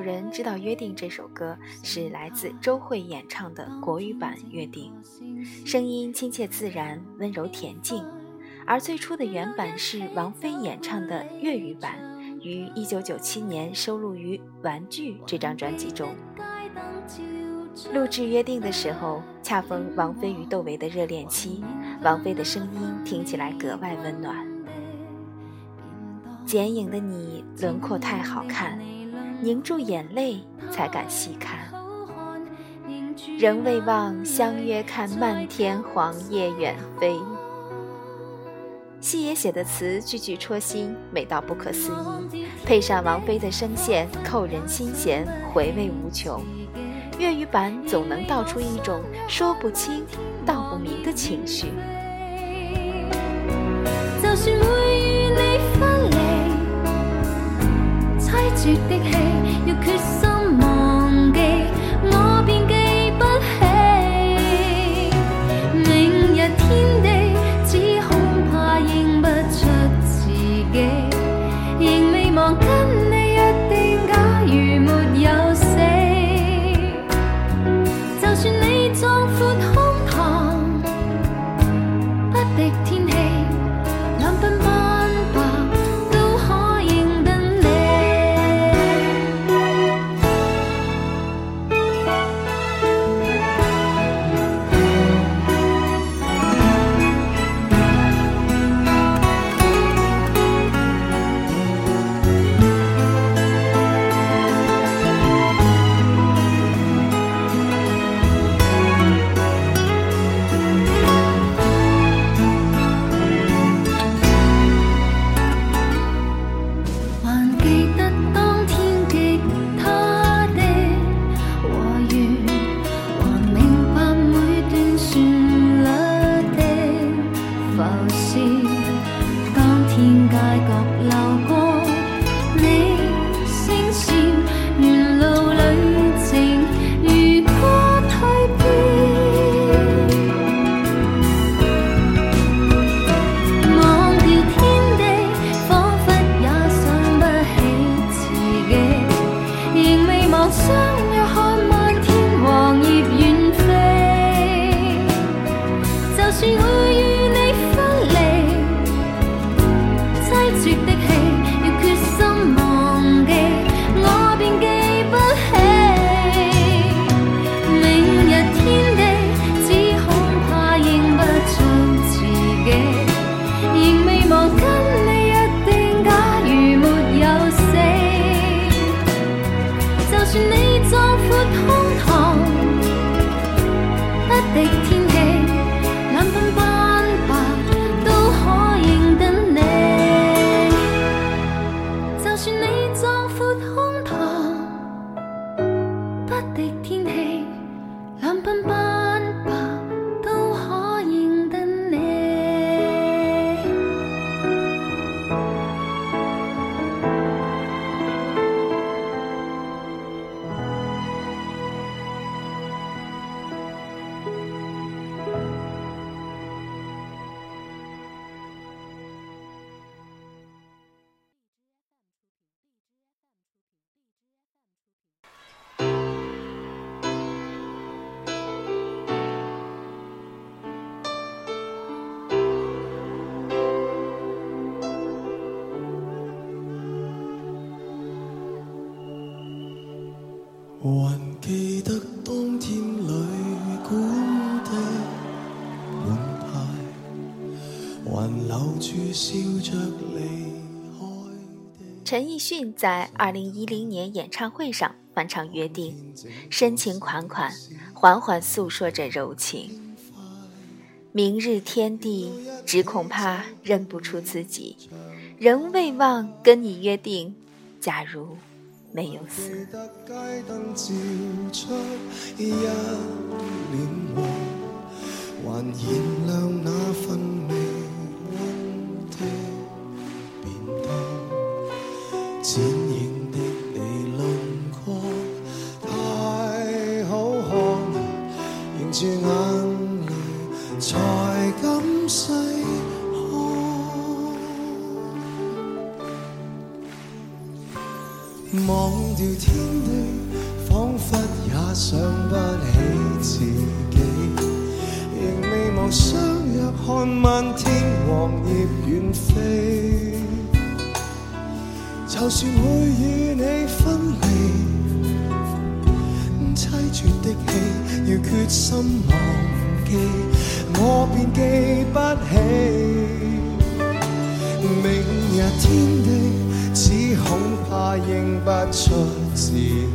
人知道约定这首歌是来自周蕙演唱的国语版《约定》，声音亲切自然，温柔恬静。而最初的原版是王菲演唱的粤语版，于1997年收录于《玩具》这张专辑中。录制《约定》的时候，恰逢王菲与窦唯的热恋期，王菲的声音听起来格外温暖。剪影的你，轮廓太好看。凝住眼泪，才敢细看。仍未忘相约看漫天黄叶远飞。西野写的词句句戳心，美到不可思议，配上王菲的声线，扣人心弦，回味无穷。粤语版总能道出一种说不清道不明的情绪。就算会与你分离，凄绝的陈奕迅在二零一零年演唱会上翻唱《约定》，深情款款，缓缓诉说着柔情。明日天地，只恐怕认不出自己，仍未忘跟你约定。假如没有死。剪影的你轮廓太好看，凝住眼泪才敢细看。忘掉天就算会与你分离，凄绝的戏要决心忘记，我便记不起。明日天地，只恐怕认不出自己，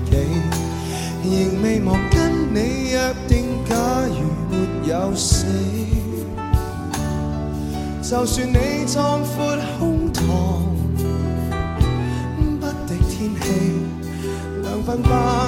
仍未忘跟你约定，假如没有死，就算你壮阔胸膛。繁华。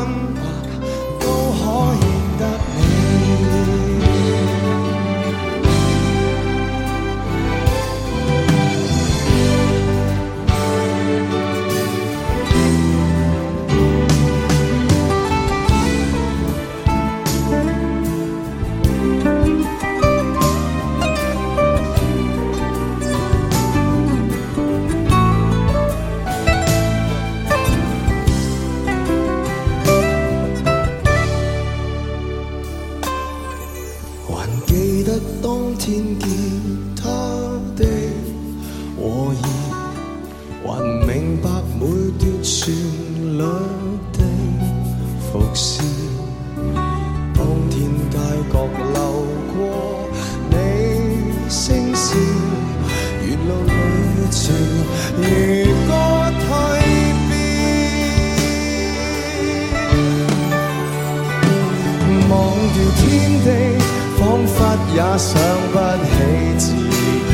想不起自己，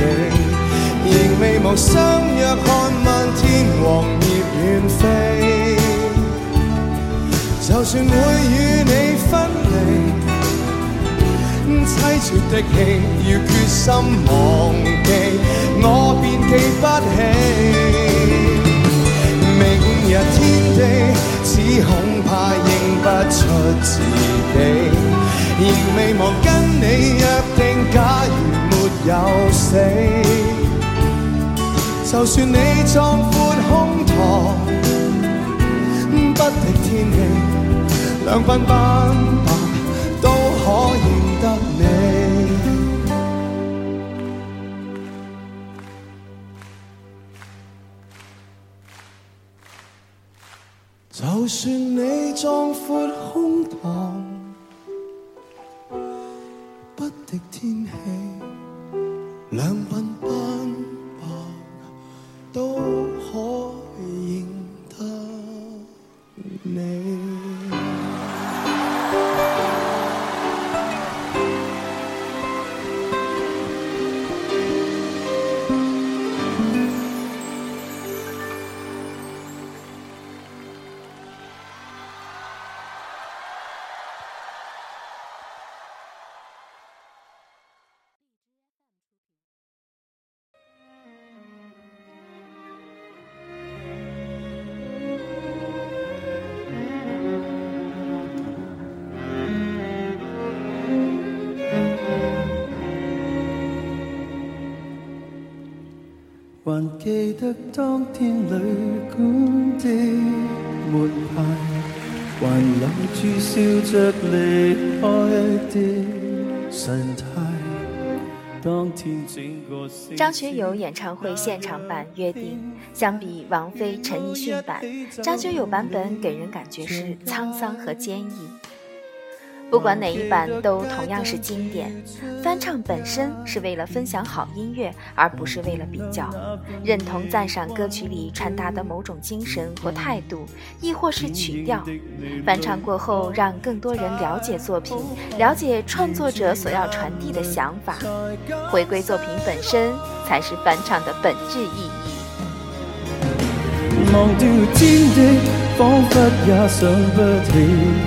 仍未忘相约看漫天黄叶远飞。就算会与你分离，凄绝的戏要决心忘记，我便记不起。明日天地，只恐怕认不出自己。仍未忘你约定，假如没有死，就算你壮阔胸膛，不敌天气，两鬓斑白都可认得你。就算你壮阔胸膛。的天气，两鬓还记得当天旅馆的门牌，还留住笑着离开的神态。当天整个张学友演唱会现场版约定，相比王菲、陈奕迅版，张学友版本给人感觉是沧桑和坚毅。不管哪一版都同样是经典。翻唱本身是为了分享好音乐，而不是为了比较。认同赞赏歌曲里传达的某种精神或态度，亦或是曲调。翻唱过后，让更多人了解作品，了解创作者所要传递的想法。回归作品本身，才是翻唱的本质意义。忘掉天地，仿佛也想不起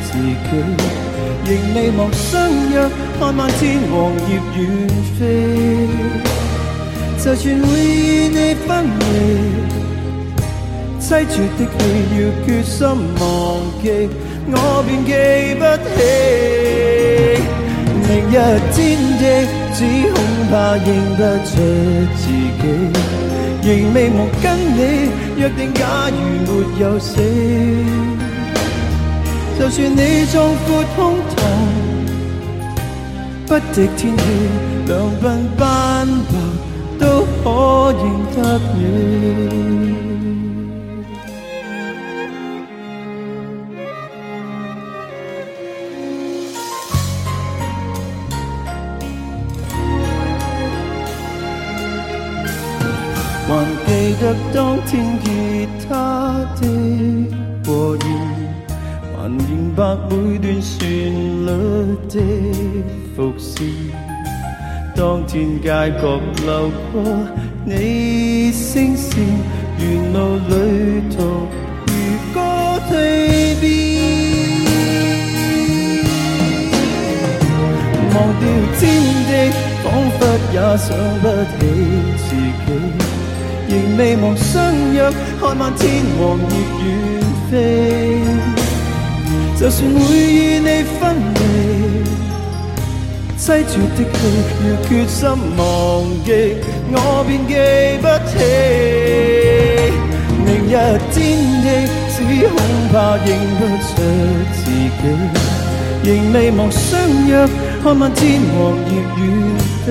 自己。仍未忘相约，看漫天黄叶远飞。就算会与你分离，凄绝的戏要决心忘记，我便记不起。明日天地，只恐怕认不出自己。仍未忘跟你约定，假如没有死。就算你壮阔胸膛，不敌天气，两鬓斑白都可认得你。记得当天吉他的和弦，还明白每段旋律的伏线。当天街角流过你声线，沿路旅途如歌蜕变。忘掉天地，仿佛也想不起自己。仍未忘相约，看漫天黄叶远飞。就算会与你分离，凄绝的戏，要决心忘记，我便记不起。明日天气，只恐怕认不出自己。仍未忘相约，看漫天黄叶远飞。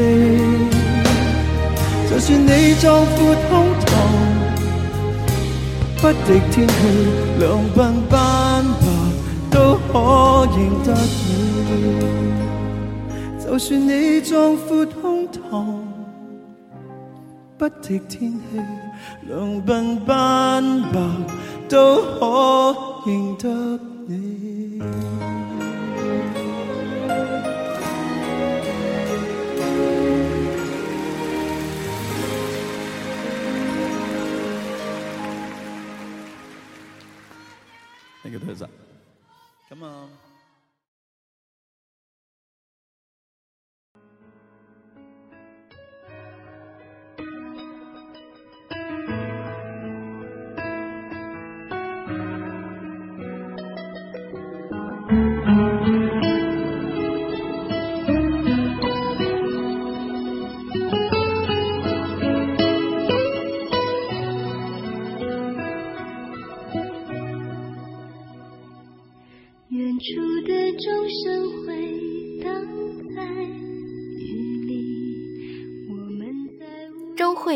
就算你壮阔胸膛，不敌天气，两鬓斑白都可认得你。就算你壮阔胸膛，不敌天气，两鬓斑白都可认得 Come on.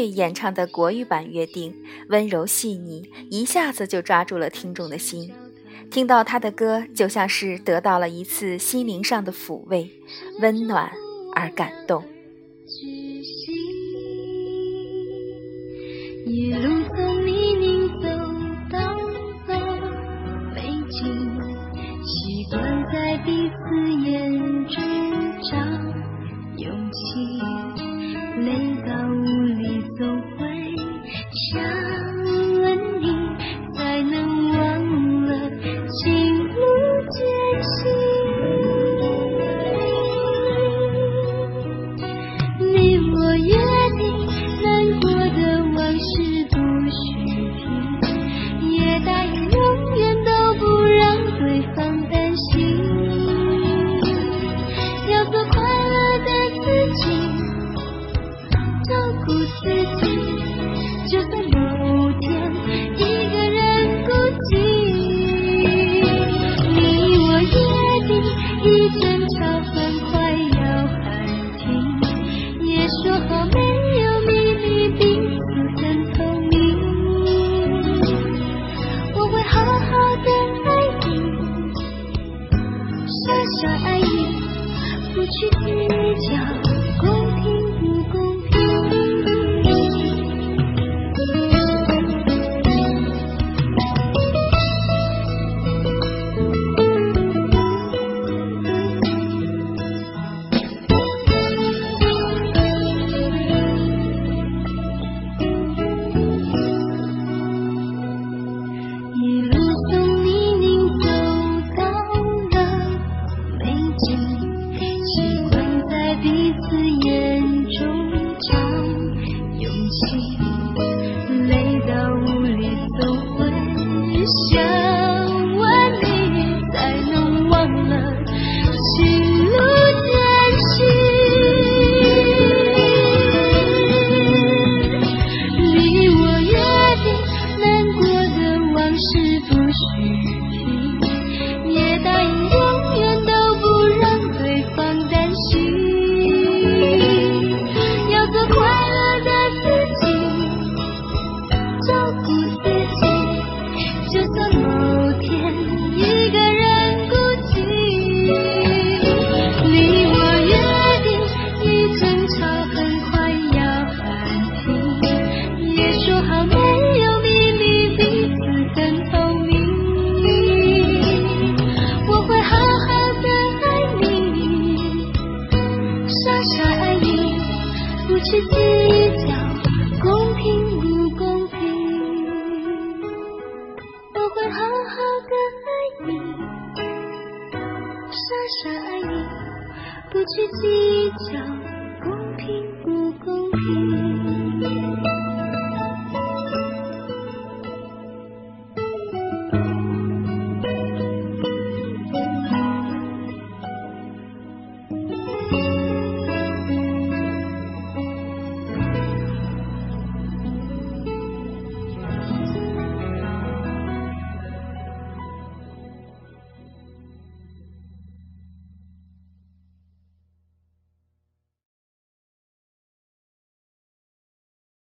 演唱的国语版《约定》温柔细腻，一下子就抓住了听众的心。听到他的歌，就像是得到了一次心灵上的抚慰，温暖而感动。